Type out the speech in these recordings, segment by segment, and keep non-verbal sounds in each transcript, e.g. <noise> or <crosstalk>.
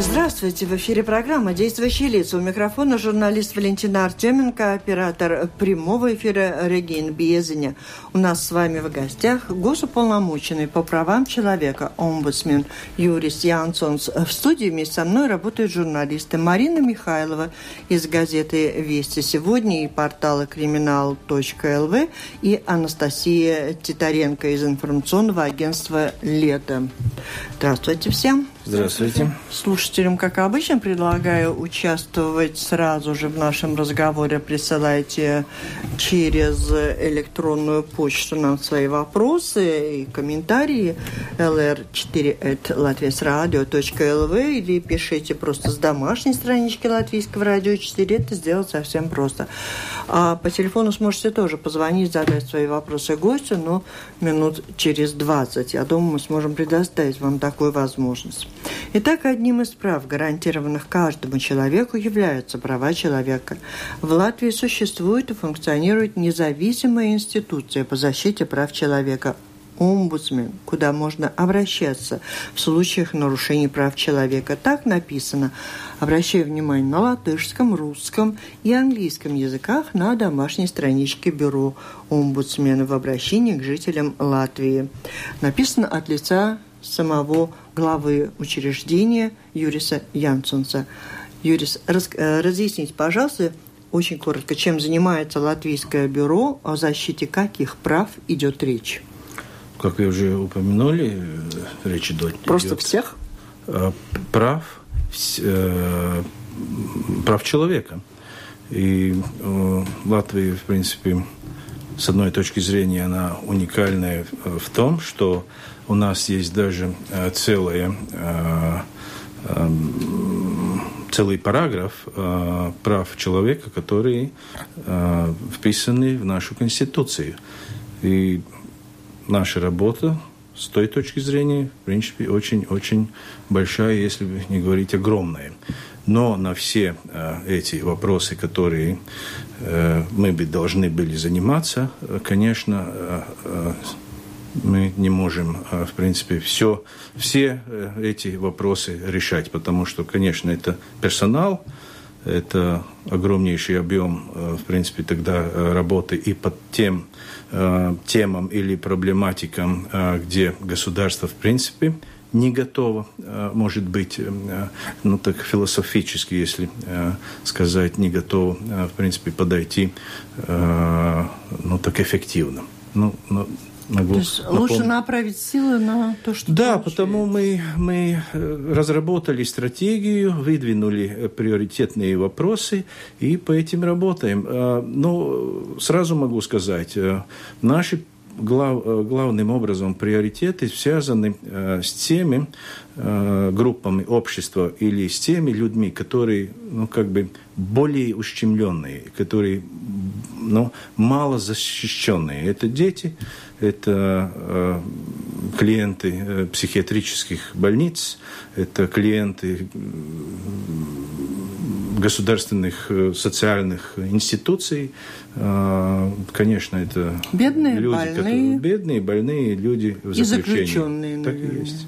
Здравствуйте, в эфире программа «Действующие лица». У микрофона журналист Валентина Артеменко, оператор прямого эфира Регин Безеня. У нас с вами в гостях госуполномоченный по правам человека, омбудсмен Юрис Янсонс. В студии вместе со мной работают журналисты Марина Михайлова из газеты «Вести сегодня» и портала криминал.лв и Анастасия Титаренко из информационного агентства «Лето». Здравствуйте всем. Здравствуйте. Слушателям, как обычно, предлагаю участвовать сразу же в нашем разговоре. Присылайте через электронную почту нам свои вопросы и комментарии lr4.latviasradio.lv или пишите просто с домашней странички Латвийского радио 4. Это сделать совсем просто. А по телефону сможете тоже позвонить, задать свои вопросы гостю, но минут через 20. Я думаю, мы сможем предоставить вам такую возможность. Итак, одним из прав, гарантированных каждому человеку, являются права человека. В Латвии существует и функционирует независимая институция по защите прав человека омбудсмен, куда можно обращаться в случаях нарушений прав человека. Так написано. Обращаю внимание на латышском, русском и английском языках на домашней страничке бюро омбудсмена в обращении к жителям Латвии. Написано от лица самого главы учреждения Юриса Янсонса. Юрис, раз, э, разъясните, пожалуйста, очень коротко, чем занимается Латвийское бюро, о защите каких прав идет речь? Как вы уже упомянули, э, речь идет... Просто идет всех? Э, прав, прав человека. И Латвия, в принципе, с одной точки зрения, она уникальная в том, что у нас есть даже э, целая э, эм, целый параграф э, прав человека, которые вписаны в нашу Конституцию. И наша работа с той точки зрения, в принципе, очень-очень большая, если не говорить огромная. Но на все э, эти вопросы, которые э, мы бы должны были заниматься, конечно, э, э, мы не можем, а, в принципе, все, все э, эти вопросы решать, потому что, конечно, это персонал, это огромнейший объем, э, в принципе, тогда э, работы и под тем темам или проблематикам, где государство, в принципе, не готово, может быть, ну так философически, если сказать, не готово, в принципе, подойти, ну так эффективно. Ну, могу то есть напомнить. лучше направить силы на то, что Да, получается. потому мы, мы э, разработали стратегию, выдвинули э, приоритетные вопросы и по этим работаем. А, Но ну, сразу могу сказать, э, наши глав, главным образом приоритеты связаны с теми группами общества или с теми людьми, которые, ну, как бы более ущемленные, которые, ну, мало защищенные. Это дети, это э, клиенты э, психиатрических больниц, это клиенты государственных э, социальных институций. Конечно, это бедные, люди, больные. которые бедные, больные люди в заключении. И заключенные, так и есть.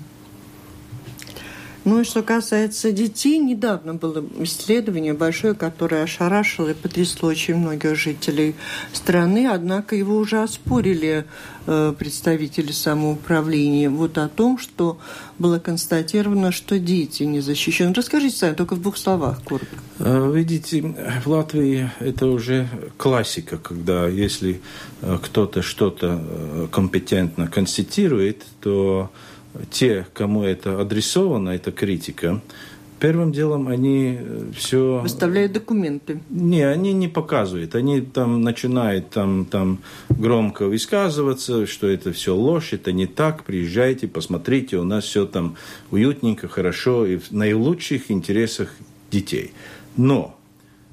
Ну и что касается детей, недавно было исследование большое, которое ошарашило и потрясло очень многих жителей страны, однако его уже оспорили э, представители самоуправления вот о том, что было констатировано, что дети не защищены. Расскажите сами, только в двух словах, коротко. Э, видите, в Латвии это уже классика, когда если э, кто-то что-то компетентно констатирует, то те, кому это адресовано, эта критика, первым делом они э, все... Выставляют документы. Не, они не показывают. Они там начинают там, там громко высказываться, что это все ложь, это не так, приезжайте, посмотрите, у нас все там уютненько, хорошо и в наилучших интересах детей. Но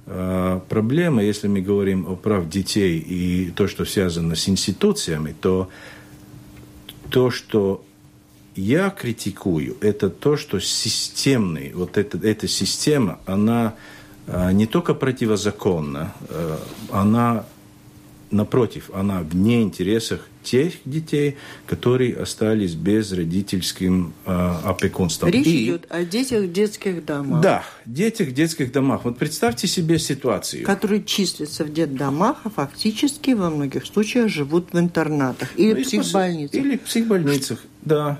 э, проблема, если мы говорим о прав детей и то, что связано с институциями, то то, что я критикую, это то, что системный, вот эта, эта система, она а, не только противозаконна, а, она напротив, она вне интересах тех детей, которые остались без родительским э, опекунством. Речь И, идет о детях в детских домах. Да, детях в детских домах. Вот представьте себе ситуацию. Которые числятся в детдомах, а фактически во многих случаях живут в интернатах или ну, психбольницах. Или психбольницах, да.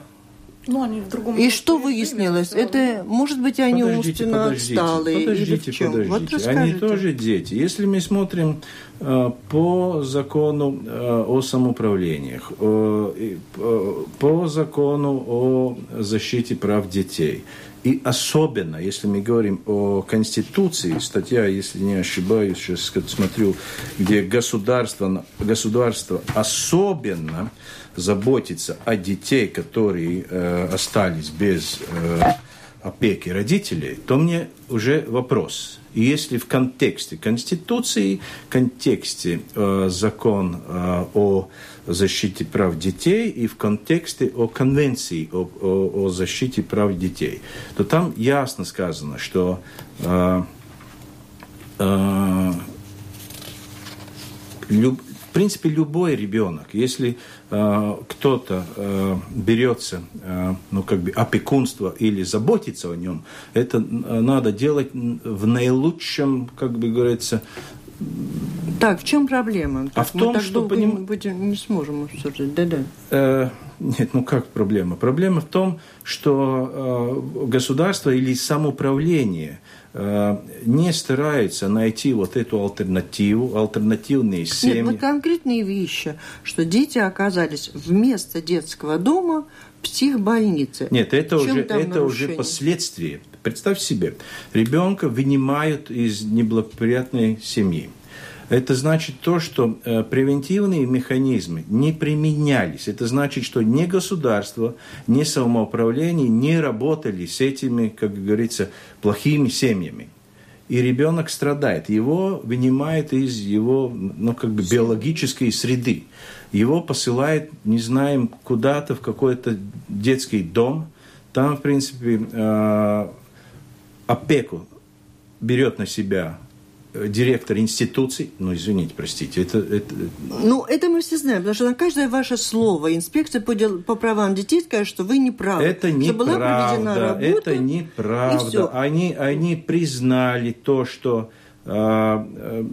Ну, они в другом и что выяснилось? Это, может быть, они подождите, умственно подождите, отсталые? Подождите, или подождите. Вот они тоже дети. Если мы смотрим э, по закону э, о самоуправлениях, э, э, по закону о защите прав детей, и особенно, если мы говорим о Конституции, статья, если не ошибаюсь, сейчас смотрю, где государство, государство особенно заботиться о детей, которые э, остались без э, опеки родителей, то мне уже вопрос. И если в контексте Конституции, в контексте э, закон э, о защите прав детей и в контексте о Конвенции о, о, о защите прав детей, то там ясно сказано, что э, э, люб, в принципе любой ребенок, если Э, кто-то э, берется, э, ну, как бы опекунство или заботиться о нем, это надо делать в наилучшем, как бы говорится, так, в чем проблема? А в том, так что поним... будем, не сможем обсуждать. Да-да. Э, нет, ну как проблема? Проблема в том, что э, государство или самоуправление Э, не стараются найти вот эту альтернативу, альтернативные семьи. Нет, вот конкретные вещи, что дети оказались вместо детского дома в психбольнице. Нет, это, уже, это уже последствия. Представь себе, ребенка вынимают из неблагоприятной семьи. Это значит то, что э, превентивные механизмы не применялись. Это значит, что ни государство, ни самоуправление не работали с этими, как говорится, плохими семьями. И ребенок страдает. Его вынимают из его ну, как бы биологической среды. Его посылают, не знаем, куда-то в какой-то детский дом. Там, в принципе, э, опеку берет на себя директор институций, ну, извините, простите, это, это... Ну, это мы все знаем, потому что на каждое ваше слово инспекция по, дел... по правам детей скажет, что вы не правы. Это неправда, это неправда. Они, они признали то, что э, э,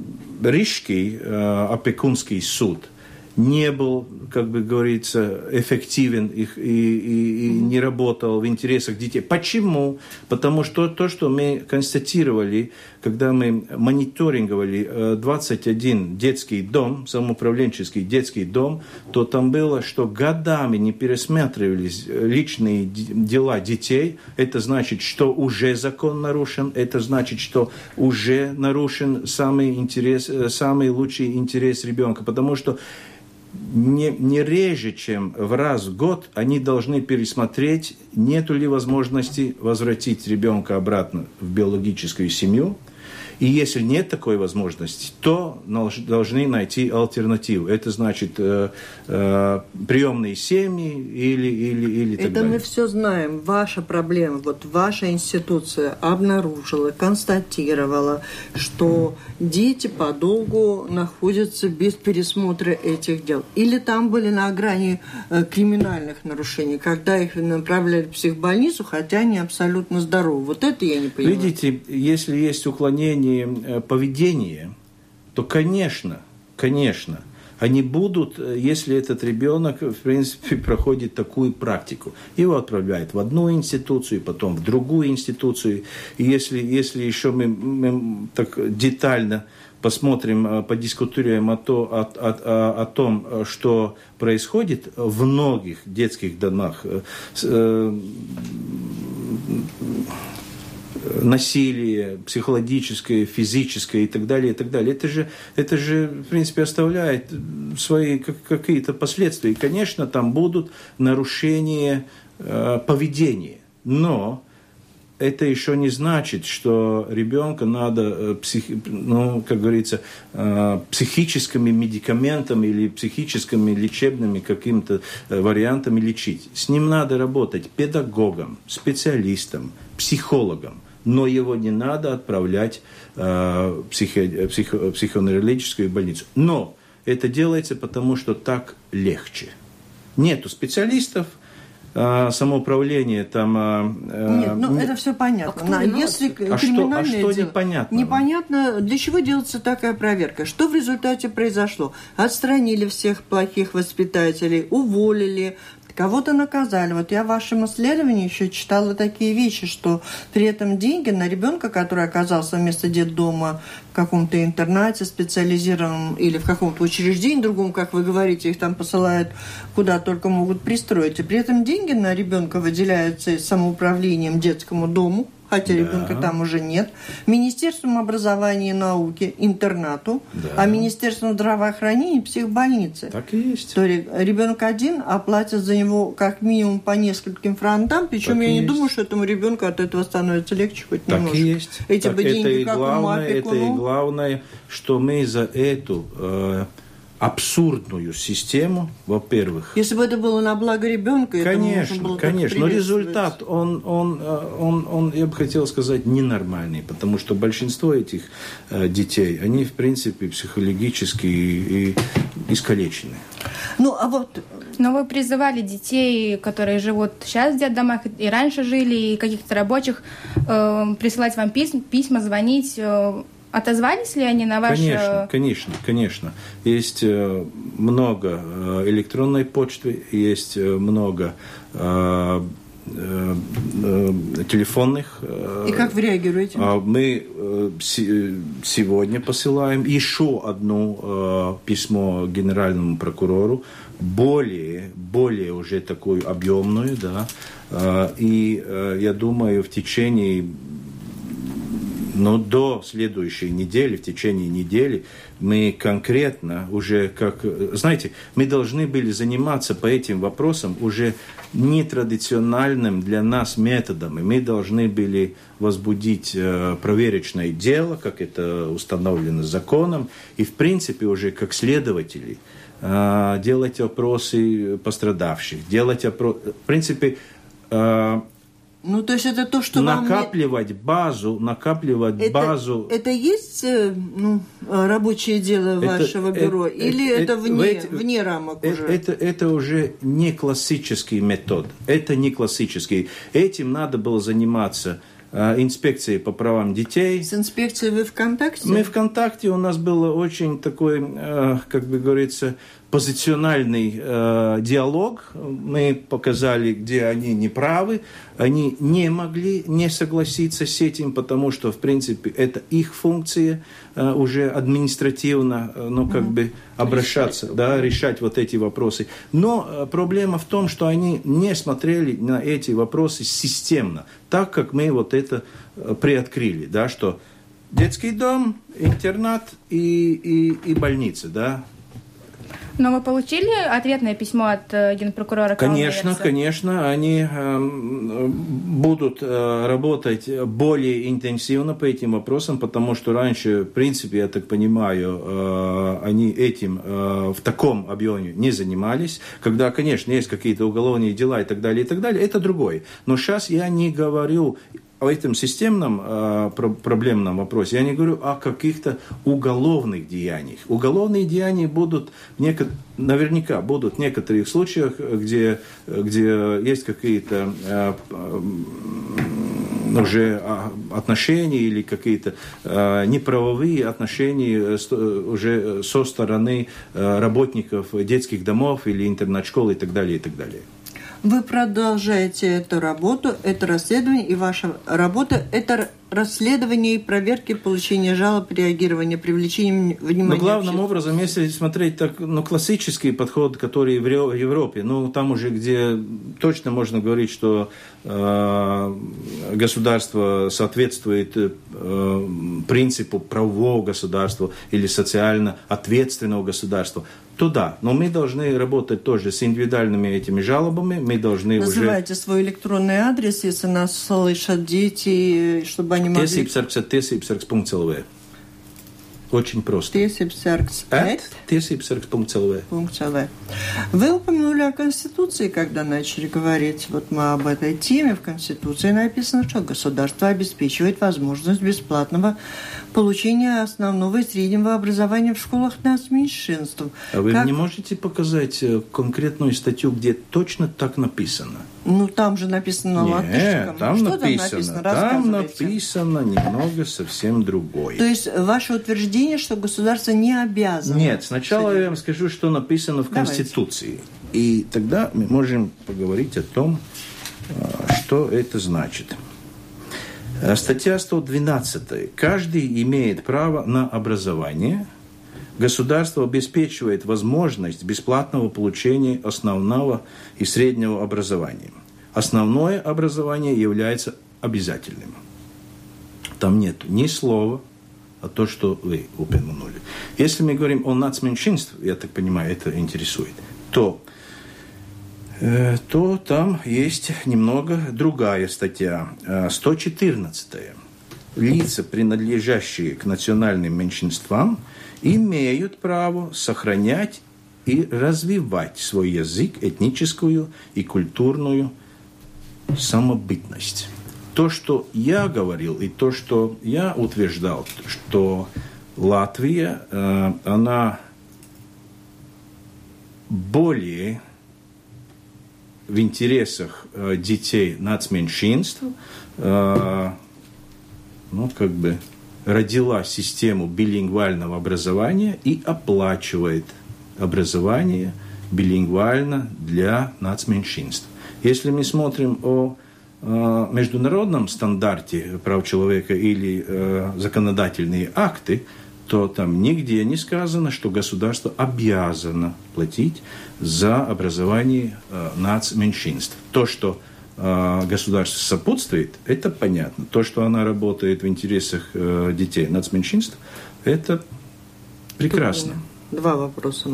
Рижский э, опекунский суд – не был, как бы говорится, эффективен и, и, и не работал в интересах детей. Почему? Потому что то, что мы констатировали, когда мы мониторинговали 21 э, детский дом, самоуправленческий детский дом, то там было, что годами не пересматривались личные дела детей. Это значит, что уже закон нарушен, это значит, что уже нарушен самый, интерес, э, самый лучший интерес ребенка. Потому что не, не реже, чем в раз в год, они должны пересмотреть, нет ли возможности возвратить ребенка обратно в биологическую семью – и если нет такой возможности, то должны найти альтернативу. Это значит э, э, приемные семьи или, или, или так Это далее. мы все знаем. Ваша проблема, вот ваша институция обнаружила, констатировала, что дети подолгу находятся без пересмотра этих дел. Или там были на грани э, криминальных нарушений, когда их направляли в психбольницу, хотя они абсолютно здоровы. Вот это я не понимаю. Видите, если есть уклонение изменении э, поведения, то, конечно, конечно, они будут, э, если этот ребенок, в принципе, <laughs> проходит такую практику. Его отправляют в одну институцию, потом в другую институцию. И если, если еще мы, мы так детально посмотрим, э, подискутируем о, то, о, о, о том, что происходит в многих детских домах, насилие психологическое, физическое и так далее, и так далее. Это же, это же в принципе, оставляет свои какие-то последствия. И, конечно, там будут нарушения э, поведения. Но это еще не значит, что ребенка надо, э, псих, ну, как говорится, э, психическими медикаментами или психическими лечебными какими-то э, вариантами лечить. С ним надо работать педагогом, специалистом, психологом но его не надо отправлять в психо, психо, психоневрологическую больницу. Но это делается потому, что так легче. Нету специалистов, а, самоуправление там... А, Нет, ну это все понятно. А Если а криминальное что, а что дело, непонятно? Непонятно, для чего делается такая проверка? Что в результате произошло? Отстранили всех плохих воспитателей, уволили, Кого-то наказали. Вот я в вашем исследовании еще читала такие вещи, что при этом деньги на ребенка, который оказался вместо детдома в каком-то интернате специализированном или в каком-то учреждении другом, как вы говорите, их там посылают куда только могут пристроить. И при этом деньги на ребенка выделяются самоуправлением детскому дому, хотя да. ребенка там уже нет, Министерством образования и науки интернату, да. а Министерством здравоохранения психбольницы. Так и есть. То ребенок один, а платят за него как минимум по нескольким фронтам, причем так я не есть. думаю, что этому ребенку от этого становится легче хоть так немножко. И есть. Эти так бы деньги это и как главное, это и главное, что мы за эту э, абсурдную систему, во-первых. Если бы это было на благо ребенка, конечно, было конечно, но результат, он, он, э, он, он, я бы хотел сказать, ненормальный, потому что большинство этих э, детей, они, в принципе, психологически и искалечены. Ну, а вот... Но вы призывали детей, которые живут сейчас в детдомах и раньше жили, и каких-то рабочих, э, присылать вам письма, письма звонить, э, Отозвались ли они на ваш... Конечно, конечно, конечно. Есть э, много э, электронной почты, есть э, много телефонных. И как вы реагируете? А мы сегодня посылаем еще одно письмо генеральному прокурору, более, более уже такую объемную, да, и я думаю, в течение но до следующей недели, в течение недели, мы конкретно уже как... Знаете, мы должны были заниматься по этим вопросам уже нетрадициональным для нас методом. И мы должны были возбудить э, проверочное дело, как это установлено законом, и в принципе уже как следователи э, делать опросы пострадавших, делать опросы... В принципе, э, ну, то есть это то, что накапливать вам... базу, накапливать это, базу. Это есть э, ну, рабочее дело это, вашего это, бюро, это, или это, это вне, это, вне рамок это, уже? Это, это уже не классический метод. Это не классический. Этим надо было заниматься э, инспекцией по правам детей. С инспекцией вы в контакте? Мы в контакте. У нас было очень такой, э, как бы говорится, позициональный э, диалог. Мы показали, где они неправы. Они не могли не согласиться с этим, потому что, в принципе, это их функция э, уже административно, э, ну, как mm-hmm. бы обращаться, решать. да, решать вот эти вопросы. Но э, проблема в том, что они не смотрели на эти вопросы системно, так как мы вот это э, приоткрыли, да, что детский дом, интернат и, и, и больница, да, но вы получили ответное письмо от э, генпрокурора? Конечно, конечно, они э, будут э, работать более интенсивно по этим вопросам, потому что раньше, в принципе, я так понимаю, они этим в таком объеме не занимались. Когда, конечно, есть какие-то уголовные дела и так далее, и так далее, это другое. Но сейчас я не говорю о этом системном э, проблемном вопросе, я не говорю о каких-то уголовных деяниях. Уголовные деяния будут, неко... наверняка будут в некоторых случаях, где, где есть какие-то э, уже отношения или какие-то э, неправовые отношения уже со стороны работников детских домов или интернет-школ и так далее, и так далее. Вы продолжаете эту работу, это расследование, и ваша работа – это расследования и проверки получения жалоб, реагирования, привлечения внимания. Но главным образом, если смотреть так, ну, классический подход, который в Европе, ну, там уже, где точно можно говорить, что государство соответствует э, принципу правового государства или социально ответственного государства, то да, но мы должны работать тоже с индивидуальными этими жалобами, мы должны Называйте уже... свой электронный адрес, если нас слышат дети, чтобы они могли... tiesībsargs.lv очень просто. Tiesības Tiesībsargs.lv. Вы упомянули о Конституции, когда начали говорить. Вот мы об этой теме. В Конституции написано, что государство обеспечивает возможность бесплатного получения основного и среднего образования в школах нас меньшинств. А вы как... не можете показать э, конкретную статью, где точно так написано? Ну, там же написано на латышском. там Что написано? Там написано, там написано немного совсем другое. То есть ваше утверждение, что государство не обязано... Нет, сначала я вам скажу, что написано в Конституции. Давайте. И тогда мы можем поговорить о том, э, что это значит. Э, статья 112. Каждый имеет право на образование. Государство обеспечивает возможность бесплатного получения основного и среднего образования. Основное образование является обязательным. Там нет ни слова, а то, что вы упомянули. Если мы говорим о нацменьшинстве, я так понимаю, это интересует, то Э, то там есть немного другая статья, 114. Э, Лица, принадлежащие к национальным меньшинствам, имеют право сохранять и развивать свой язык, этническую и культурную самобытность. То, что я говорил, и то, что я утверждал, что Латвия, э, она более в интересах э, детей нацменьшинств, э, ну, как бы родила систему билингвального образования и оплачивает образование билингвально для нацменьшинств. Если мы смотрим о э, международном стандарте прав человека или э, законодательные акты, то там нигде не сказано, что государство обязано платить за образование э, нацменьшинств. То, что государство сопутствует, это понятно. То, что она работает в интересах э, детей нацменьшинств, это прекрасно. Два вопроса.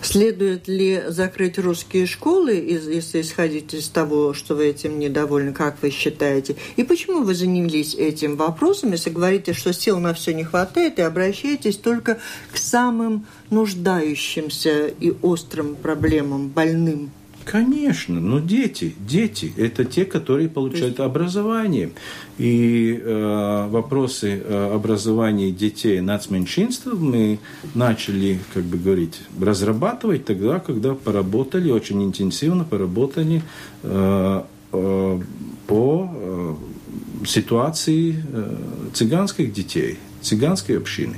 Следует ли закрыть русские школы, если исходить из того, что вы этим недовольны, как вы считаете? И почему вы занялись этим вопросом, если говорите, что сил на все не хватает, и обращаетесь только к самым нуждающимся и острым проблемам, больным? Конечно, но дети, дети – это те, которые получают образование. И э, вопросы э, образования детей нацменьшинств мы начали, как бы говорить, разрабатывать тогда, когда поработали, очень интенсивно поработали э, э, по э, ситуации э, цыганских детей, цыганской общины.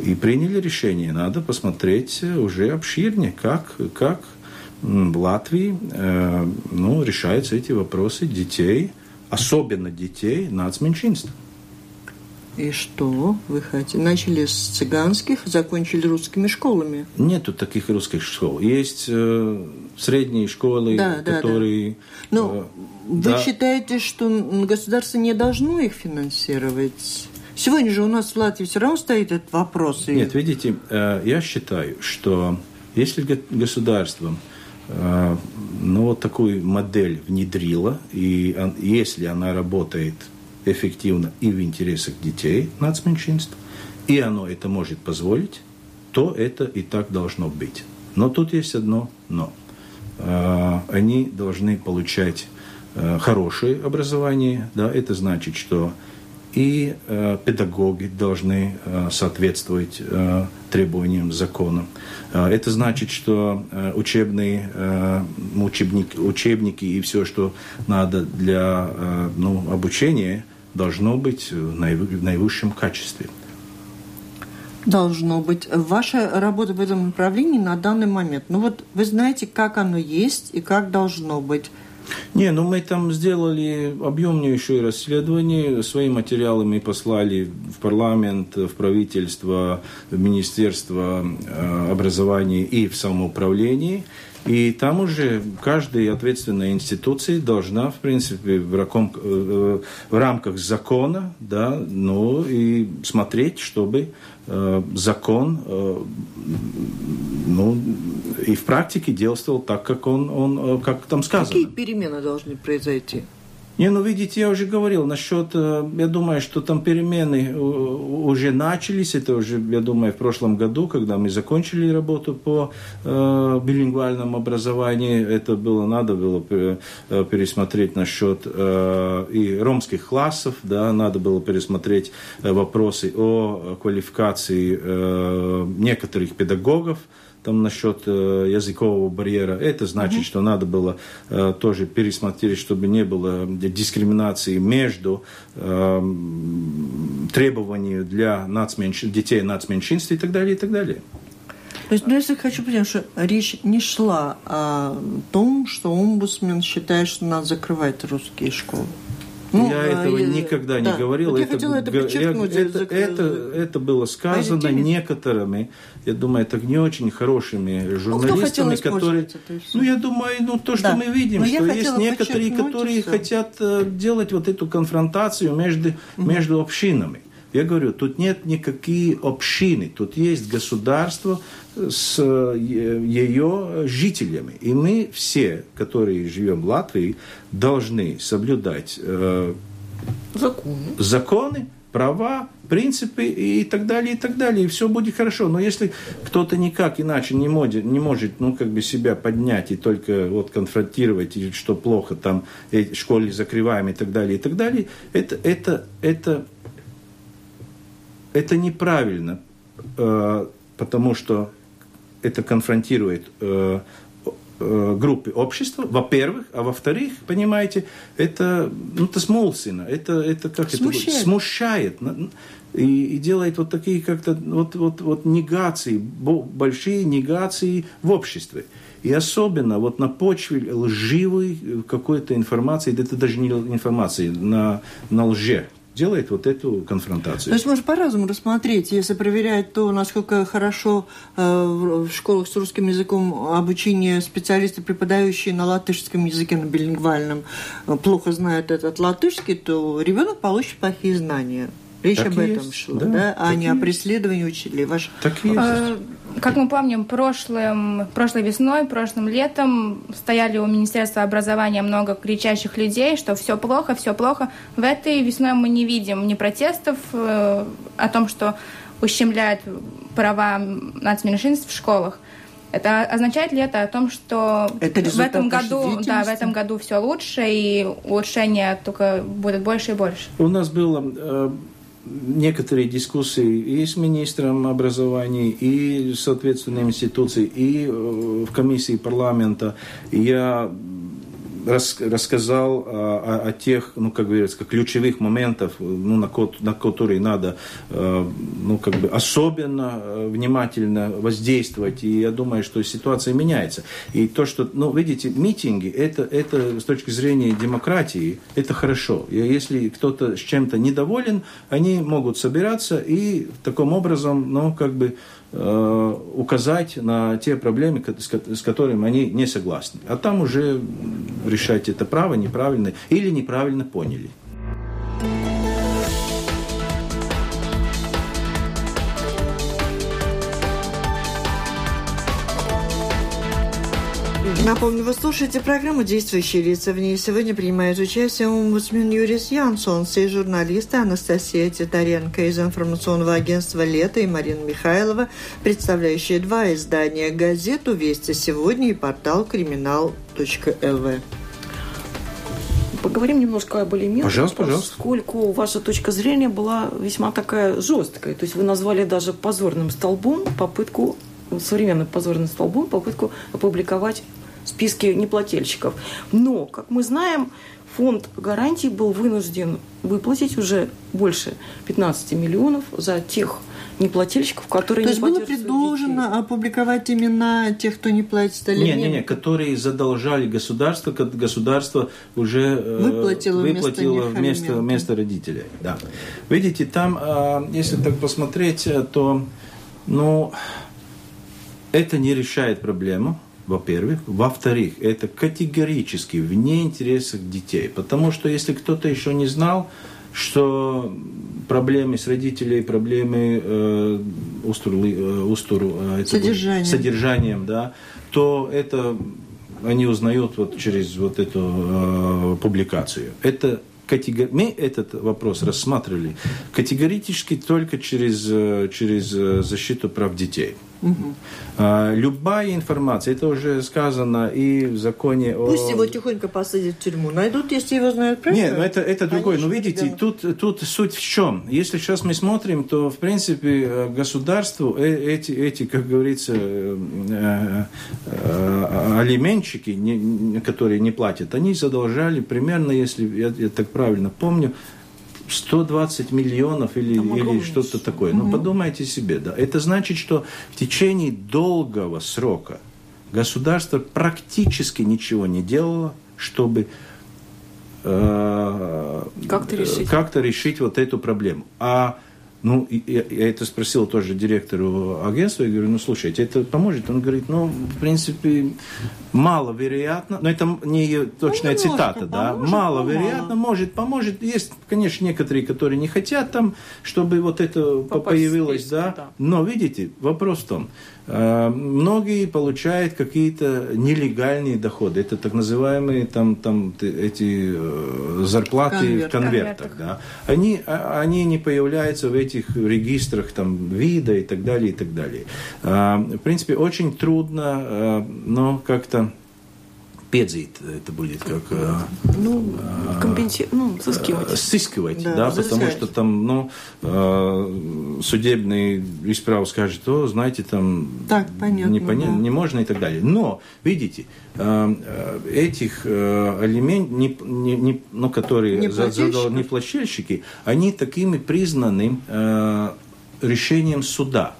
И приняли решение, надо посмотреть уже обширнее, как, как Латвии э, ну, решаются эти вопросы детей, особенно детей нацменьшинств. И что вы хотите? Начали с цыганских, закончили русскими школами? Нету таких русских школ. Есть э, средние школы, да, которые... Да, да. Но э, вы да. считаете, что государство не должно их финансировать? Сегодня же у нас в Латвии все равно стоит этот вопрос. Нет, видите, э, я считаю, что если государство Э, ну, вот такую модель внедрила, и если она работает эффективно и в интересах детей нацменьшинств, и оно это может позволить, то это и так должно быть. Но тут есть одно «но». Э, они должны получать э, хорошее образование, да, это значит, что и э, педагоги должны э, соответствовать э, требованиям закона. Э, это значит, что э, учебные э, учебники, учебники и все, что надо для э, ну, обучения, должно быть в наивысшем качестве. Должно быть. Ваша работа в этом направлении на данный момент. Ну вот вы знаете, как оно есть и как должно быть. Не, ну мы там сделали объемнейшее расследование, свои материалы мы послали в парламент, в правительство, в Министерство э, образования и в самоуправлении. И там уже каждая ответственная институция должна, в принципе, в, раком, э, в рамках закона, да, ну и смотреть, чтобы э, закон, э, ну, и в практике действовал так, как он, он как там сказано. Какие перемены должны произойти? Не, ну видите, я уже говорил насчет, э, я думаю, что там перемены э, уже начались, это уже, я думаю, в прошлом году, когда мы закончили работу по э, билингвальному образованию, это было, надо было пересмотреть насчет э, и ромских классов, да, надо было пересмотреть вопросы о квалификации э, некоторых педагогов, там насчет э, языкового барьера. Это значит, mm-hmm. что надо было э, тоже пересмотреть, чтобы не было дискриминации между э, требованиями для нацменьш... детей нацменьшинств и так далее, и так далее. То есть, ну, если хочу понять, что речь не шла о том, что омбудсмен считает, что надо закрывать русские школы. Ну, я а, этого я, никогда да. не говорил. Вот это, я хотела это подчеркнуть. Я, это, это, это было сказано а некоторыми, я думаю, это не очень хорошими ну, журналистами, которые... Ну, я думаю, ну, то, что да. мы видим, Но что есть некоторые, которые хотят э, делать вот эту конфронтацию между, между общинами. Я говорю, тут нет никакие общины, тут есть государство с э, ее жителями. И мы все, которые живем в Латвии, должны соблюдать э, законы. законы, права, принципы и так далее, и так далее, и все будет хорошо. Но если кто-то никак иначе не может, не может ну, как бы себя поднять и только вот конфронтировать, и что плохо там, в школе закрываем и так далее, и так далее, это, это, это это неправильно, э, потому что это конфронтирует э, э, группы общества, во-первых, а во-вторых, понимаете, это, ну, это смолсина, это, это как смущает. это смущает и, и делает вот такие как-то вот, вот, вот негации, большие негации в обществе. И особенно вот на почве лживой какой-то информации, это даже не информации, на, на лже, делает вот эту конфронтацию. То есть можно по-разному рассмотреть. Если проверять то, насколько хорошо э, в школах с русским языком обучение специалисты, преподающие на латышском языке, на билингвальном, э, плохо знают этот латышский, то ребенок получит плохие знания. Речь так об этом есть, шла, да, да? а не есть. о преследовании учителей. Ваш... Так и есть. А, как мы помним, прошлым, прошлой весной, прошлым летом стояли у Министерства образования много кричащих людей, что все плохо, все плохо. В этой весной мы не видим ни протестов э, о том, что ущемляют права нацменьшинств в школах. Это означает ли это о том, что это в этом году, да, в этом году все лучше и улучшения только будет больше и больше? У нас было э, некоторые дискуссии и с министром образования, и с соответственной институцией, и э, в комиссии парламента. Я рас, рассказал о, о, тех, ну, как говорится, ключевых моментов, ну, на, на которые надо, э, ну, как бы особенно э, внимательно воздействовать. И я думаю, что ситуация меняется. И то, что, ну, видите, митинги, это, это с точки зрения демократии, это хорошо. И если кто-то с чем-то недоволен, они могут собираться и таким образом, ну, как бы, указать на те проблемы, с которыми они не согласны. А там уже решать это право, неправильно или неправильно поняли. Напомню, вы слушаете программу «Действующие лица». В ней сегодня принимают участие омбудсмен Юрис Янсон, и журналисты Анастасия Титаренко из информационного агентства «Лето» и Марина Михайлова, представляющие два издания газету «Вести сегодня» и портал «Криминал.лв». Поговорим немножко об элементах. Пожалуйста, пожалуйста. Поскольку ваша точка зрения была весьма такая жесткая. То есть вы назвали даже позорным столбом попытку современным позорным столбом попытку опубликовать списки неплательщиков. Но, как мы знаем, фонд гарантий был вынужден выплатить уже больше 15 миллионов за тех неплательщиков, которые То не есть было предложено опубликовать имена тех, кто не платит алименты? Нет, нет, нет, которые задолжали государство, государство уже э, выплатило, выплатило вместо, вместо, вместо родителей. Да. Видите, там, а, если так посмотреть, э, то ну, это не решает проблему во-первых. Во-вторых, это категорически вне интересах детей. Потому что если кто-то еще не знал, что проблемы с родителями, проблемы э, устуру, э, устуру, э, Содержанием. содержанием, да, то это они узнают вот через вот эту э, публикацию. Это категор... Мы этот вопрос рассматривали категорически только через, э, через э, защиту прав детей. Угу. А, любая информация, это уже сказано и в законе Пусть о... его тихонько посадят в тюрьму. Найдут, если его знают правильно. Нет, ну это, это другое. Но видите, тут, тут суть в чем? Если сейчас мы смотрим, то, в принципе, э, государству э, эти, эти как говорится, э, алименщики, которые не платят, они задолжали примерно, если я, я так правильно помню, 120 миллионов или, или что-то такое. Угу. Ну, подумайте себе, да. Это значит, что в течение долгого срока государство практически ничего не делало, чтобы э, как-то решить. как решить вот эту проблему. А ну, я, это спросил тоже директору агентства, я говорю, ну, слушайте, это поможет? Он говорит, ну, в принципе, маловероятно, но это не ее точная ну, цитата, да, поможет, маловероятно, мало. может, поможет. Есть, конечно, некоторые, которые не хотят там, чтобы вот это Попасть появилось, да. да, но, видите, вопрос в том, многие получают какие-то нелегальные доходы. Это так называемые там, там эти э, зарплаты Конверт, в конвертах. Да. Они, а, они не появляются в этих регистрах там, вида и так далее, и так далее. Э, в принципе, очень трудно, но как-то педзит это будет как... Э, ну, э, компенси... ну, сыскивать. Сыскивать, да, да потому что там, ну, э, судебный исправ скажет, о, знаете, там... Так, понятно, не, поня... да. не можно и так далее. Но, видите, этих алимент, не, не, не, ну, которые не задал не плательщики, они такими признаны решением суда.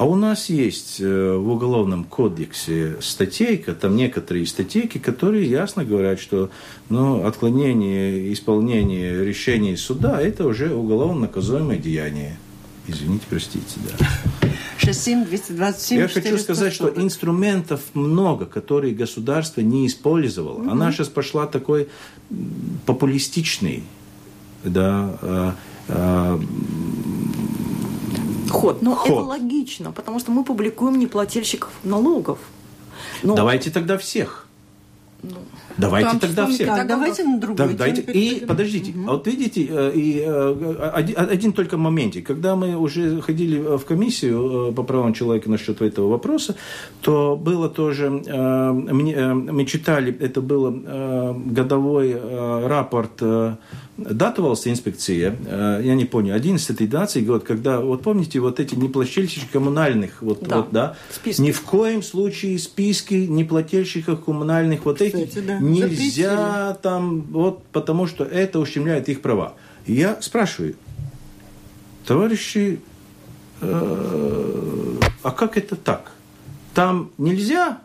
А у нас есть э, в Уголовном кодексе статейка, там некоторые статейки, которые ясно говорят, что ну, отклонение исполнения решений суда – это уже уголовно наказуемое деяние. Извините, простите, да. 67 227 Я хочу сказать, что инструментов много, которые государство не использовало. Угу. Она сейчас пошла такой популистичный, да, э, э, ход. Но ход. это логично, потому что мы публикуем неплательщиков налогов. Но... Давайте тогда всех. Ну, давайте тогда всех. Так, давайте на другой. Да, давайте. И подождите, угу. а вот видите, э, и э, один, один только моментик. Когда мы уже ходили в комиссию э, по правам человека насчет этого вопроса, то было тоже, мы читали, это было годовой рапорт датовался инспекция, э, я не помню, 11-12 год, когда, вот помните, вот эти неплательщики коммунальных, вот, да, вот, да списки. ни в коем случае списки неплательщиков коммунальных вот Кстати, этих да. нельзя Запретили. там, вот, потому что это ущемляет их права. Я спрашиваю, товарищи, э, а как это так? Там нельзя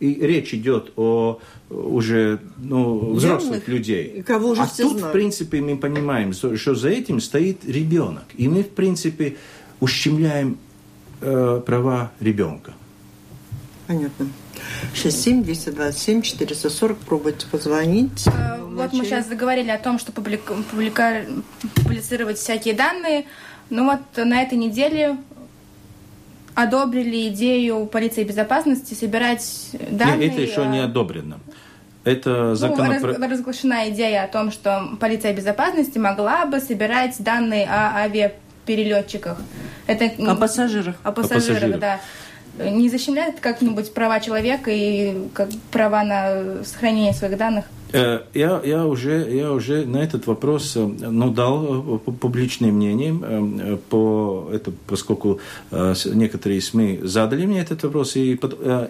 и речь идет о уже ну, взрослых Явных, людей. Кого уже а тут, знают. в принципе, мы понимаем, что за этим стоит ребенок. И мы, в принципе, ущемляем э, права ребенка. Понятно. 67 227 440 пробуйте позвонить. Э, вот мы сейчас заговорили о том, что публика, публика, публицировать всякие данные. Ну вот на этой неделе одобрили идею полиции безопасности собирать данные. Нет, это еще не одобрено. Это законопроект... Ну, разглашена идея о том, что полиция безопасности могла бы собирать данные о авиаперелетчиках. Это... О пассажирах. О пассажирах, о пассажирах. да. Не защемляет как-нибудь права человека и как права на сохранение своих данных? Э, я, я, уже, я уже на этот вопрос э, ну, дал э, публичное мнение, по, это, поскольку некоторые СМИ задали мне этот вопрос, и,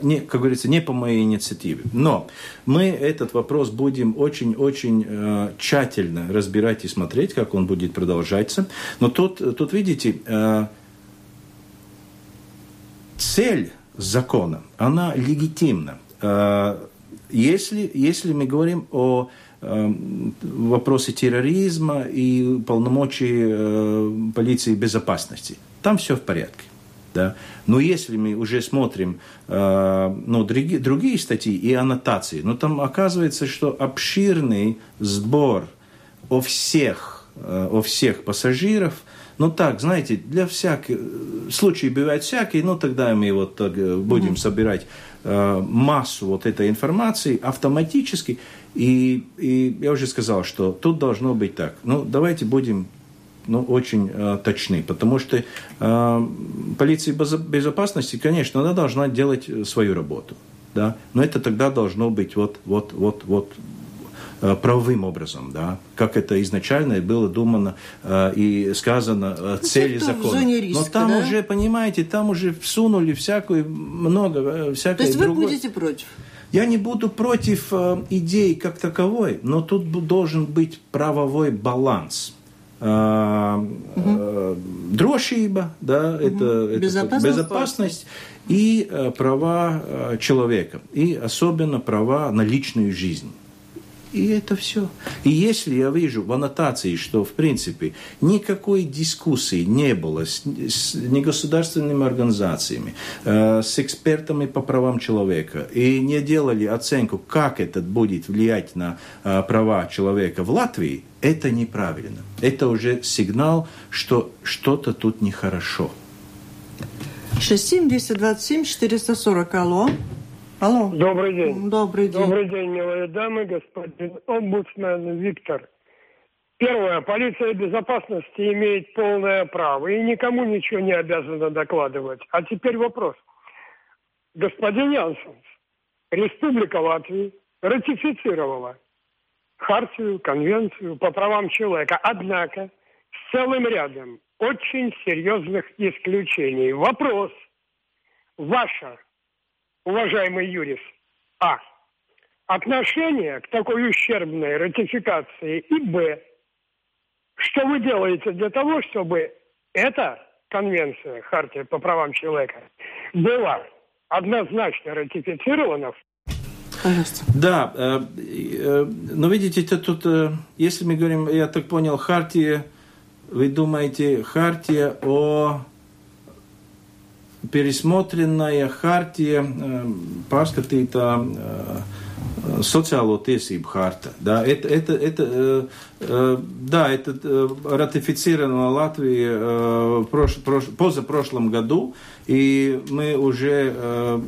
не, как говорится, не по моей инициативе. Но мы этот вопрос будем очень-очень тщательно разбирать и смотреть, как он будет продолжаться. Но тут, тут видите, цель закона, она легитимна. Если, если мы говорим о вопросе терроризма и полномочий полиции безопасности, там все в порядке. Да? Но если мы уже смотрим э, ну, другие, другие статьи и аннотации, ну, там оказывается, что обширный сбор о всех, э, о всех пассажиров, ну так, знаете, для всяких, случаи бывают всякие, ну тогда мы вот так, э, будем mm-hmm. собирать э, массу вот этой информации автоматически. И, и я уже сказал, что тут должно быть так. Ну, давайте будем ну, очень э, точны, потому что э, полиция безопасности, конечно, она должна делать свою работу, да, но это тогда должно быть вот, вот, вот, вот э, правовым образом, да, как это изначально было думано э, и сказано э, цели закона. Риска, Но там да? уже, понимаете, там уже всунули всякую много э, всякое То есть другое. вы будете против? Я не буду против э, идеи как таковой, но тут должен быть правовой баланс угу. Дрошиба, да, угу. это, это безопасность, безопасность и э, права э, человека, и особенно права на личную жизнь. И это все. И если я вижу в аннотации, что, в принципе, никакой дискуссии не было с, с негосударственными организациями, э, с экспертами по правам человека, и не делали оценку, как это будет влиять на э, права человека в Латвии, это неправильно. Это уже сигнал, что что-то тут нехорошо. 67 227 440. Алло. Алло. Добрый день. Добрый день. Добрый день, милые дамы, господин омбудсмен Виктор. Первое. Полиция безопасности имеет полное право и никому ничего не обязана докладывать. А теперь вопрос. Господин Янсенс, Республика Латвия ратифицировала Хартию, Конвенцию по правам человека. Однако с целым рядом очень серьезных исключений. Вопрос. Ваша уважаемый юрист, а. Отношение к такой ущербной ратификации и б. Что вы делаете для того, чтобы эта конвенция, Хартия по правам человека, была однозначно ратифицирована Пожалуйста. Да, э, э, но видите, это тут, э, если мы говорим, я так понял, Хартия, вы думаете, Хартия о пересмотренная хартия, pārskatītā социало tiesību харта. Да, это, это, это, э, э, да, это э, ратифицировано Латвией э, прош, прош, позапрошлом году, и мы уже э,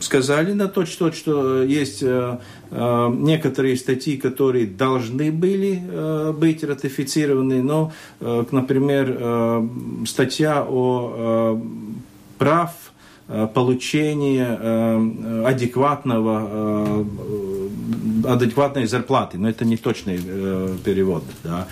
сказали на то, что, что есть э, э, некоторые статьи, которые должны были э, быть ратифицированы, но, э, например, э, статья о э, прав э, получения э, адекватного, э, адекватной зарплаты. Но это не точный перевод. Да.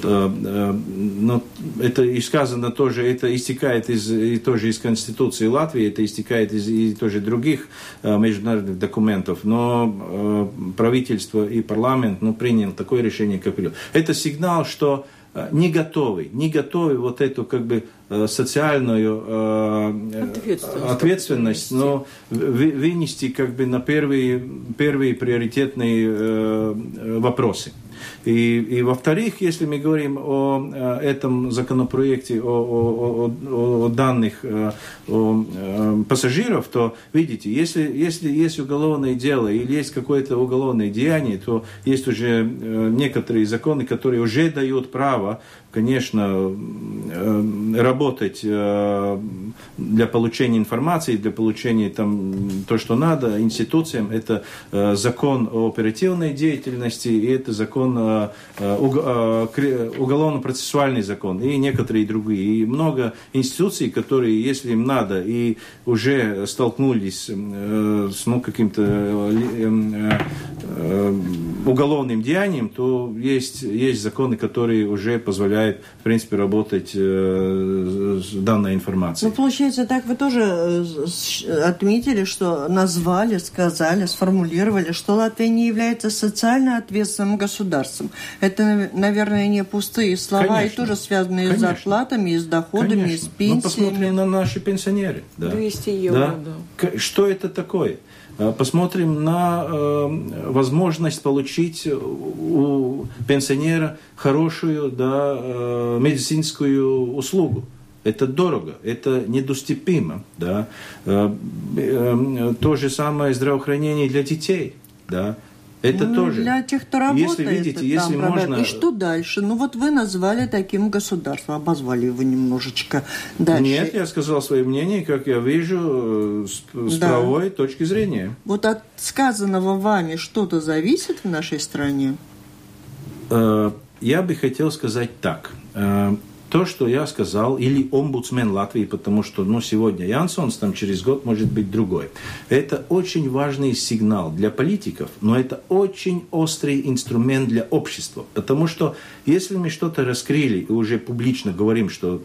Но это и сказано тоже, это истекает из, и тоже из Конституции Латвии, это истекает из и тоже других международных документов. Но правительство и парламент ну, принял такое решение, как принял. Это сигнал, что не готовы, не готовы вот эту как бы Э, социальную э, ответственность, ответственность но вынести как бы на первые, первые приоритетные э, вопросы. И, и во-вторых, если мы говорим о, о этом законопроекте, о, о, о, о данных о, о пассажиров, то видите, если, если есть уголовное дело или есть какое-то уголовное деяние, то есть уже некоторые законы, которые уже дают право конечно, э, работать э, для получения информации, для получения там то, что надо, институциям. Это э, закон о оперативной деятельности, и это закон, уголовно-процессуальный закон, и некоторые другие. И много институций, которые, если им надо, и уже столкнулись с ну, каким-то уголовным деянием, то есть, есть законы, которые уже позволяют, в принципе, работать э, с данной информацией. Ну, получается, так вы тоже э, отметили, что назвали, сказали, сформулировали, что Латвия не является социально ответственным государством. Это, наверное, не пустые слова, Конечно. и тоже связанные Конечно. с зарплатами, и с доходами, Конечно. и с пенсиями. Ну, посмотрим на наши пенсионеры. Да. 200 евро, да. да. Что это такое? Э, посмотрим на э, возможность получить у пенсионера хорошую да, э, медицинскую услугу. Это дорого, это недоступимо. Да. То же самое здравоохранение для детей. Да. Это ну, тоже. Для тех, кто работает. Если видите, если там, можно... И что дальше? Ну вот вы назвали таким государством, обозвали его немножечко дальше. Нет, я сказал свое мнение, как я вижу, с, с да. правовой точки зрения. Вот от сказанного вами что-то зависит в нашей стране? Э, я бы хотел сказать так. То, что я сказал, или омбудсмен Латвии, потому что ну, сегодня Янсонс, там через год может быть другой. Это очень важный сигнал для политиков, но это очень острый инструмент для общества. Потому что если мы что-то раскрыли и уже публично говорим, что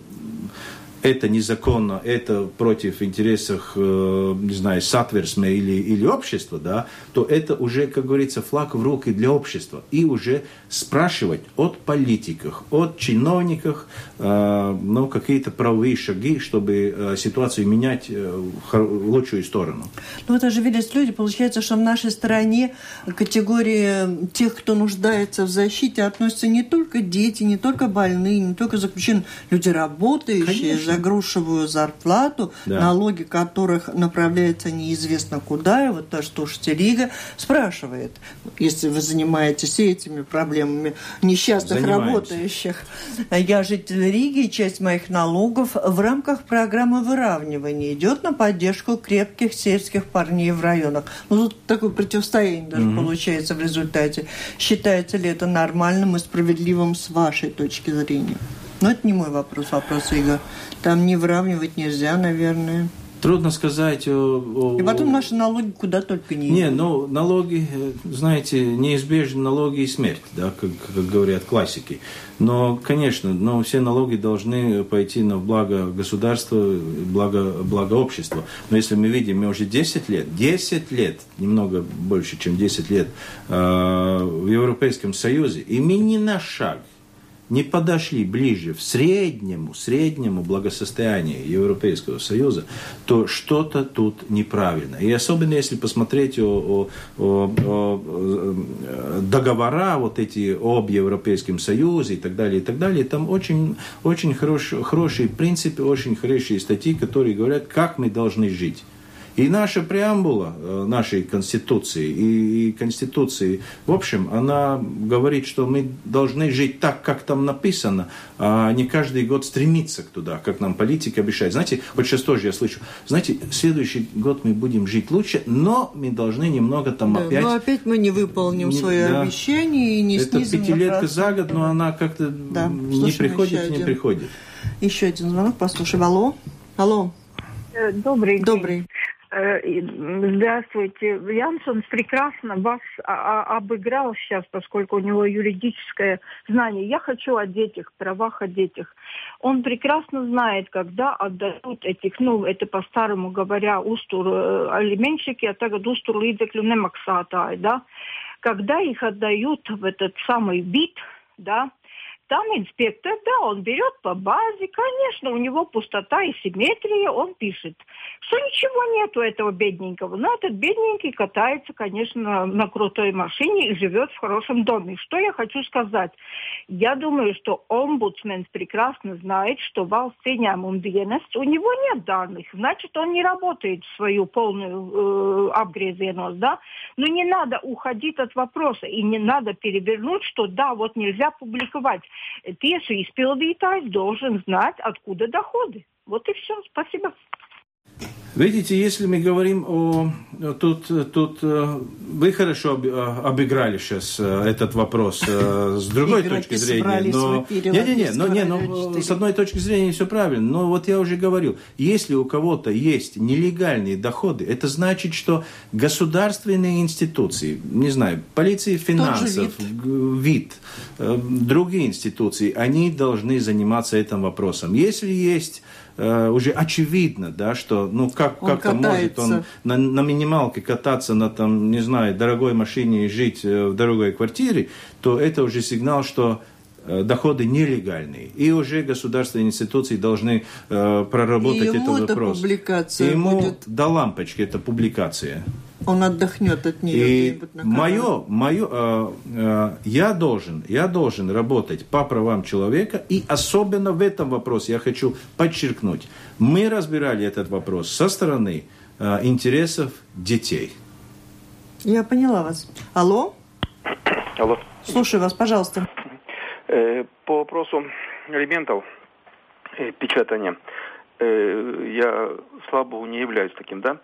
это незаконно, это против интересов, э, не знаю, сатверсме или, или общества, да, то это уже, как говорится, флаг в руки для общества. И уже спрашивать от политиков, от чиновников, э, ну, какие-то правовые шаги, чтобы э, ситуацию менять в лучшую сторону. Ну, это же видят люди, получается, что в нашей стране категории тех, кто нуждается в защите, относятся не только дети, не только больные, не только заключенные, люди работающие, Конечно грушевую зарплату, да. налоги которых направляются неизвестно куда. И вот то, что Штелига спрашивает, если вы занимаетесь этими проблемами несчастных Занимаемся. работающих. Я житель Риги, и часть моих налогов в рамках программы выравнивания идет на поддержку крепких сельских парней в районах. Ну, тут такое противостояние даже угу. получается в результате. Считается ли это нормальным и справедливым с вашей точки зрения? Но это не мой вопрос, вопрос Игорь. Там не выравнивать нельзя, наверное. Трудно сказать о, о... И потом наши налоги куда только не идут. Не, ну, налоги, знаете, неизбежны налоги и смерть, да, как, как говорят классики. Но, конечно, но все налоги должны пойти на благо государства, благо, благо общества. Но если мы видим, мы уже 10 лет, 10 лет, немного больше, чем 10 лет э, в Европейском Союзе, и мы ни на шаг не подошли ближе в среднему, среднему благосостоянию Европейского Союза, то что-то тут неправильно. И особенно если посмотреть о, о, о, о договора вот эти об Европейском Союзе и так далее, и так далее, там очень, очень хорош, хорошие принципы, очень хорошие статьи, которые говорят, как мы должны жить. И наша преамбула э, нашей Конституции и, Конституции, в общем, она говорит, что мы должны жить так, как там написано, а не каждый год стремиться к туда, как нам политики обещают. Знаете, вот сейчас тоже я слышу, знаете, следующий год мы будем жить лучше, но мы должны немного там да, опять... Но опять мы не выполним не, свое да, обещание и не Это снизим пятилетка за год, но она как-то да, не приходит, не приходит. Еще один звонок, послушай. Алло? Алло. Э, добрый день. Э, здравствуйте. Янсон прекрасно вас обыграл сейчас, поскольку у него юридическое знание. Я хочу о детях, правах о детях. Он прекрасно знает, когда отдают этих, ну, это по-старому говоря, устур э, алименщики, а так устур līdzekļu nemaksātāji, да, когда их отдают в этот самый вид, да, там инспектор, да, он берет по базе, конечно, у него пустота и симметрия, он пишет, что ничего нет у этого бедненького. Но этот бедненький катается, конечно, на крутой машине и живет в хорошем доме. Что я хочу сказать? Я думаю, что омбудсмен прекрасно знает, что в dienests, у него нет данных, значит, он не работает в свою полную э, да? Но не надо уходить от вопроса и не надо перевернуть, что да, вот нельзя публиковать tiesu izpildītājs должен знать, откуда доходы. Вот и все. Спасибо. Видите, если мы говорим о... Тут, тут э, вы хорошо э, обыграли сейчас э, этот вопрос с другой точки зрения. Но... Не, не, не, но, не, но с одной точки зрения все правильно. Но вот я уже говорил, если у кого-то есть нелегальные доходы, это значит, что государственные институции, не знаю, полиции финансов, вид, вид другие институции, они должны заниматься этим вопросом. Если есть э, уже очевидно, да, что, ну, как, как-то может он на, на минималке кататься на, там, не знаю, дорогой машине и жить э, в дорогой квартире, то это уже сигнал, что э, доходы нелегальные. И уже государственные институции должны э, проработать и ему этот вопрос. Публикация и ему будет... до лампочки эта публикация. Он отдохнет от нее. И мое, мое, э, э, я должен, я должен работать по правам человека, и особенно в этом вопросе я хочу подчеркнуть, мы разбирали этот вопрос со стороны э, интересов детей. Я поняла вас. Алло? Алло. Слушаю вас, пожалуйста. Э, по вопросу элементов э, печатания, э, я слабо не являюсь таким, да?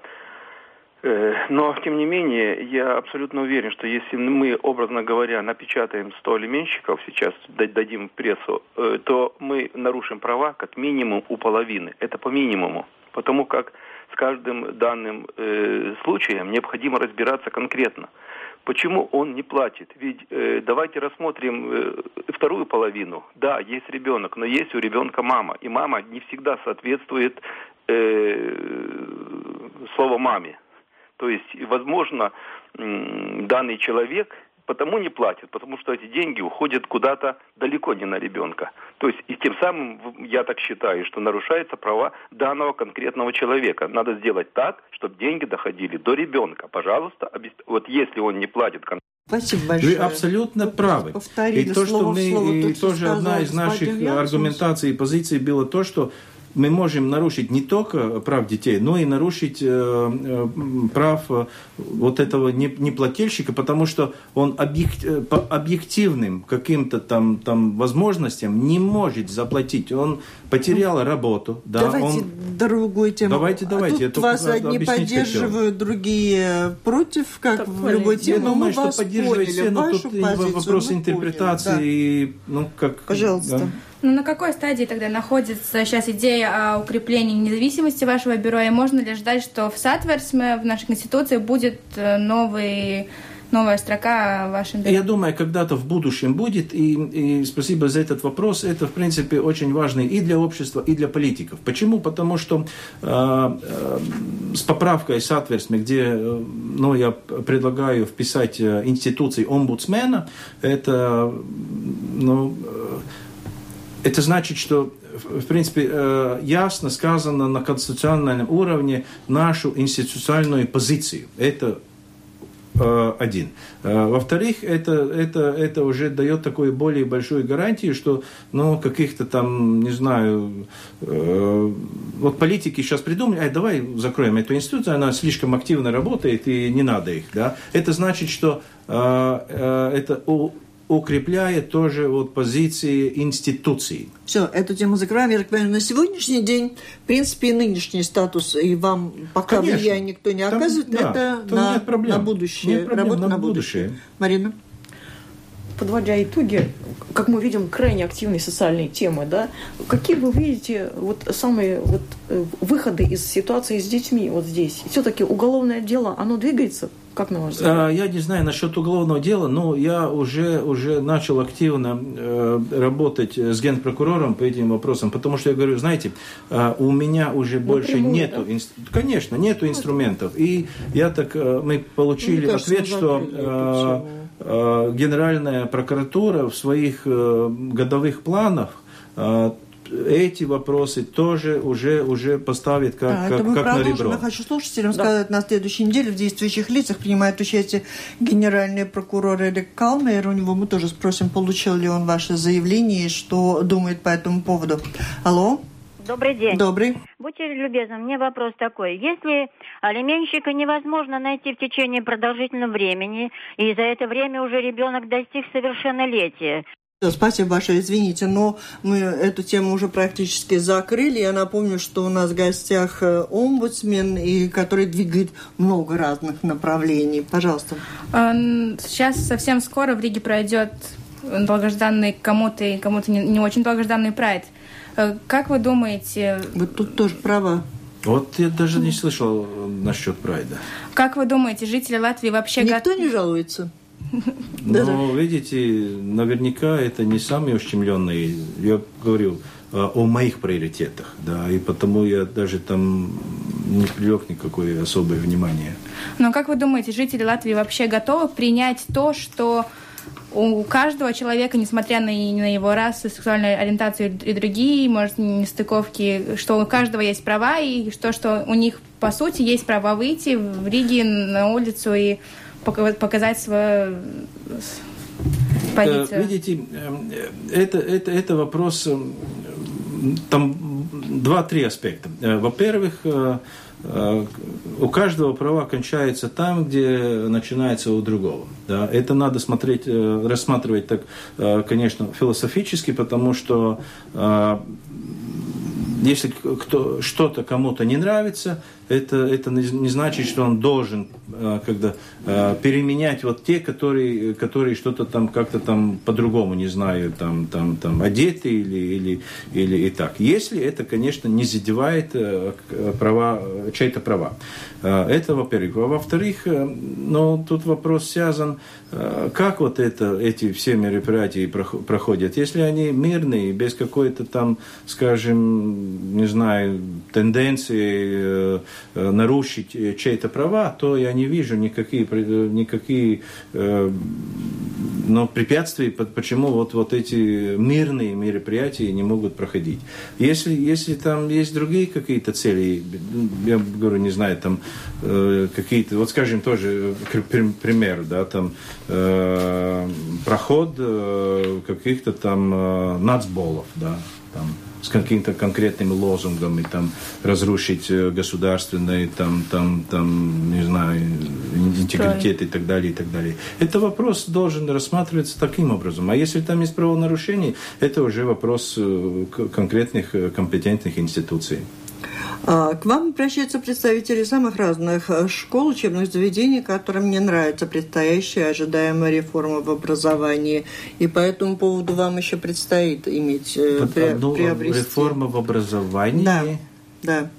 Э, но, тем не менее, я абсолютно уверен, что если мы, образно говоря, напечатаем 100 алименщиков сейчас, дадим прессу, э, то мы нарушим права как минимум у половины. Это по минимуму. Потому как с каждым данным э, случаем необходимо разбираться конкретно. Почему он не платит? Ведь э, давайте рассмотрим э, вторую половину. Да, есть ребенок, но есть у ребенка мама. И мама не всегда соответствует э, слову маме. То есть, возможно, данный человек потому не платит, потому что эти деньги уходят куда-то далеко не на ребенка. То есть и тем самым, я так считаю, что нарушаются права данного конкретного человека. Надо сделать так, чтобы деньги доходили до ребенка. Пожалуйста, вот если он не платит Спасибо большое. Вы абсолютно правы. Повторили и то, что мы, слово, и тоже одна из наших аргументаций и позиций было то, что мы можем нарушить не только прав детей, но и нарушить э, э, прав э, вот этого неплательщика, потому что он объект, по объективным каким-то там, там возможностям не может заплатить. Он потерял работу. Да, давайте он... другую тему. Давайте, давайте. А тут вас одни поддерживают, хотел. другие против, как так, в любой теме. Я думаю, что поддерживают все, но тут вопрос интерпретации. Поняли, да. ну, как, Пожалуйста. Да. Ну, на какой стадии тогда находится сейчас идея о укреплении независимости вашего бюро? И можно ли ждать, что в Сатверсме, в нашей Конституции, будет э, новый новая строка в вашем бюро? Я думаю, когда-то в будущем будет, и, и спасибо за этот вопрос. Это, в принципе, очень важно и для общества, и для политиков. Почему? Потому что э, э, с поправкой соответственно, где э, ну, я предлагаю вписать э, институции омбудсмена, это ну, это значит, что в принципе, э, ясно сказано на конституционном уровне нашу институциональную позицию. Это э, один. Э, во-вторых, это, это, это уже дает такую более большую гарантию, что ну, каких-то там, не знаю, э, вот политики сейчас придумали, ай, давай закроем эту институцию, она слишком активно работает и не надо их. Да? Это значит, что э, э, это укрепляет тоже вот позиции институций. Все, эту тему закрываем. Я так понимаю, на сегодняшний день, в принципе, нынешний статус, и вам пока Конечно. влияния никто не оказывает, Там, это да, на, нет проблем. на будущее. Нет проблем, Работа на, на будущее. будущее. Марина? подводя итоги, как мы видим, крайне активные социальные темы, да, какие вы видите вот самые вот э, выходы из ситуации с детьми вот здесь? Все-таки уголовное дело, оно двигается как на ваш взгляд? А, я не знаю насчет уголовного дела, но я уже, уже начал активно э, работать с генпрокурором по этим вопросам, потому что я говорю, знаете, э, у меня уже больше Напрямую, нету, да? инст... конечно, нету инструментов. И я так, э, мы получили Мне кажется, ответ, что э, э, Генеральная прокуратура в своих э, годовых планах э, эти вопросы тоже уже, уже поставит как, да, как, это мы как на ребро. Я хочу слушателям да. сказать, на следующей неделе в действующих лицах принимает участие генеральный прокурор Эрик Калмейер. У него мы тоже спросим, получил ли он ваше заявление и что думает по этому поводу. Алло? Добрый день. Добрый. Будьте любезны, мне вопрос такой. Если алименщика невозможно найти в течение продолжительного времени, и за это время уже ребенок достиг совершеннолетия, Спасибо большое, извините, но мы эту тему уже практически закрыли. Я напомню, что у нас в гостях э, омбудсмен, и который двигает много разных направлений. Пожалуйста. Сейчас совсем скоро в Риге пройдет долгожданный кому-то и кому-то не, не очень долгожданный прайд. Э, как вы думаете... Вот тут тоже права. Вот я даже не слышал насчет прайда. Как вы думаете, жители Латвии вообще... Никто не жалуется? <laughs> Но, видите, наверняка это не самые ущемленные. Я говорю а, о моих приоритетах, да, и потому я даже там не привлек никакое особое внимание. Но как вы думаете, жители Латвии вообще готовы принять то, что у каждого человека, несмотря на, на его расу, сексуальную ориентацию и другие, может, нестыковки, что у каждого есть права, и что, что у них, по сути, есть право выйти в Риге на улицу и показать свою позицию. Видите, эм, это, это, это вопрос, там два-три аспекта. Э, во-первых, э, э, у каждого права кончается там, где начинается у другого. Да? Это надо смотреть, рассматривать так, конечно, философически, потому что если кто, что-то кому-то не нравится, это, это не значит, что он должен э, когда, э, переменять вот те, которые, которые что-то там как-то там по-другому, не знаю, там, там, там одеты или, или, или и так. Если это, конечно, не задевает э, права, чьи-то права. Это, во-первых. А во-вторых, ну, тут вопрос связан, как вот это, эти все мероприятия проходят. Если они мирные, без какой-то там, скажем, не знаю, тенденции Э, нарушить э, чьи-то права, то я не вижу никакие, э, никакие но препятствий, почему вот, вот эти мирные мероприятия не могут проходить. Если, если там есть другие какие-то цели, я говорю, не знаю, там какие-то, вот скажем тоже пример, да, там проход каких-то там нацболов, да, там с каким-то конкретным лозунгом и там разрушить э, государственный там там там не знаю интегритет и так далее и так далее. Это вопрос должен рассматриваться таким образом. А если там есть правонарушение это уже вопрос э, конкретных э, компетентных институций к вам обращаются представители самых разных э, школ, учебных заведений, которым не нравится предстоящая ожидаемая реформа в образовании. И по этому поводу вам еще предстоит иметь, э, ну, приобрести... Реформа в образовании? Да, да.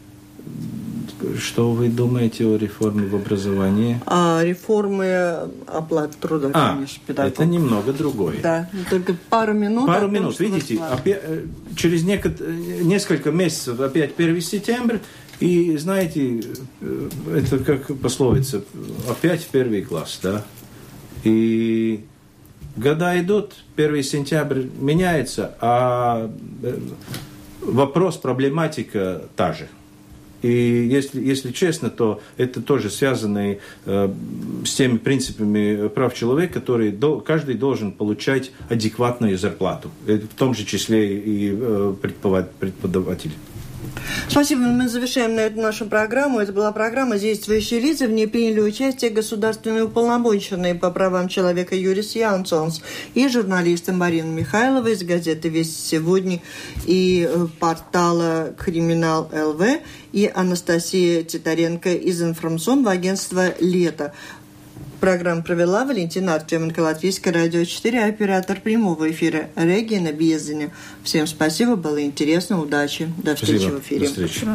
Что вы думаете о реформе в образовании? О реформе оплаты труда, а, конечно, педагогов. Это немного другое. Да, только пару минут. Пару том, минут, видите, опять, э, через несколько месяцев опять 1 сентябрь, и знаете, э, это как пословица, опять первый класс, да? И года идут, 1 сентябрь меняется, а э, вопрос, проблематика та же – и если, если честно, то это тоже связано э, с теми принципами прав человека, которые до, каждый должен получать адекватную зарплату, э, в том же числе и э, преподаватель. Спасибо. Мы завершаем на эту нашу программу. Это была программа «Действующие лица». В ней приняли участие государственные уполномоченные по правам человека Юрис Янсонс и журналисты Марина Михайлова из газеты «Весть сегодня» и э, портала «Криминал ЛВ» и Анастасия Титаренко из информационного агентства «Лето». Программу провела Валентина Артеменко, Латвийское радио 4, оператор прямого эфира Регина Бездина. Всем спасибо, было интересно, удачи. До встречи спасибо. в эфире. До встречи.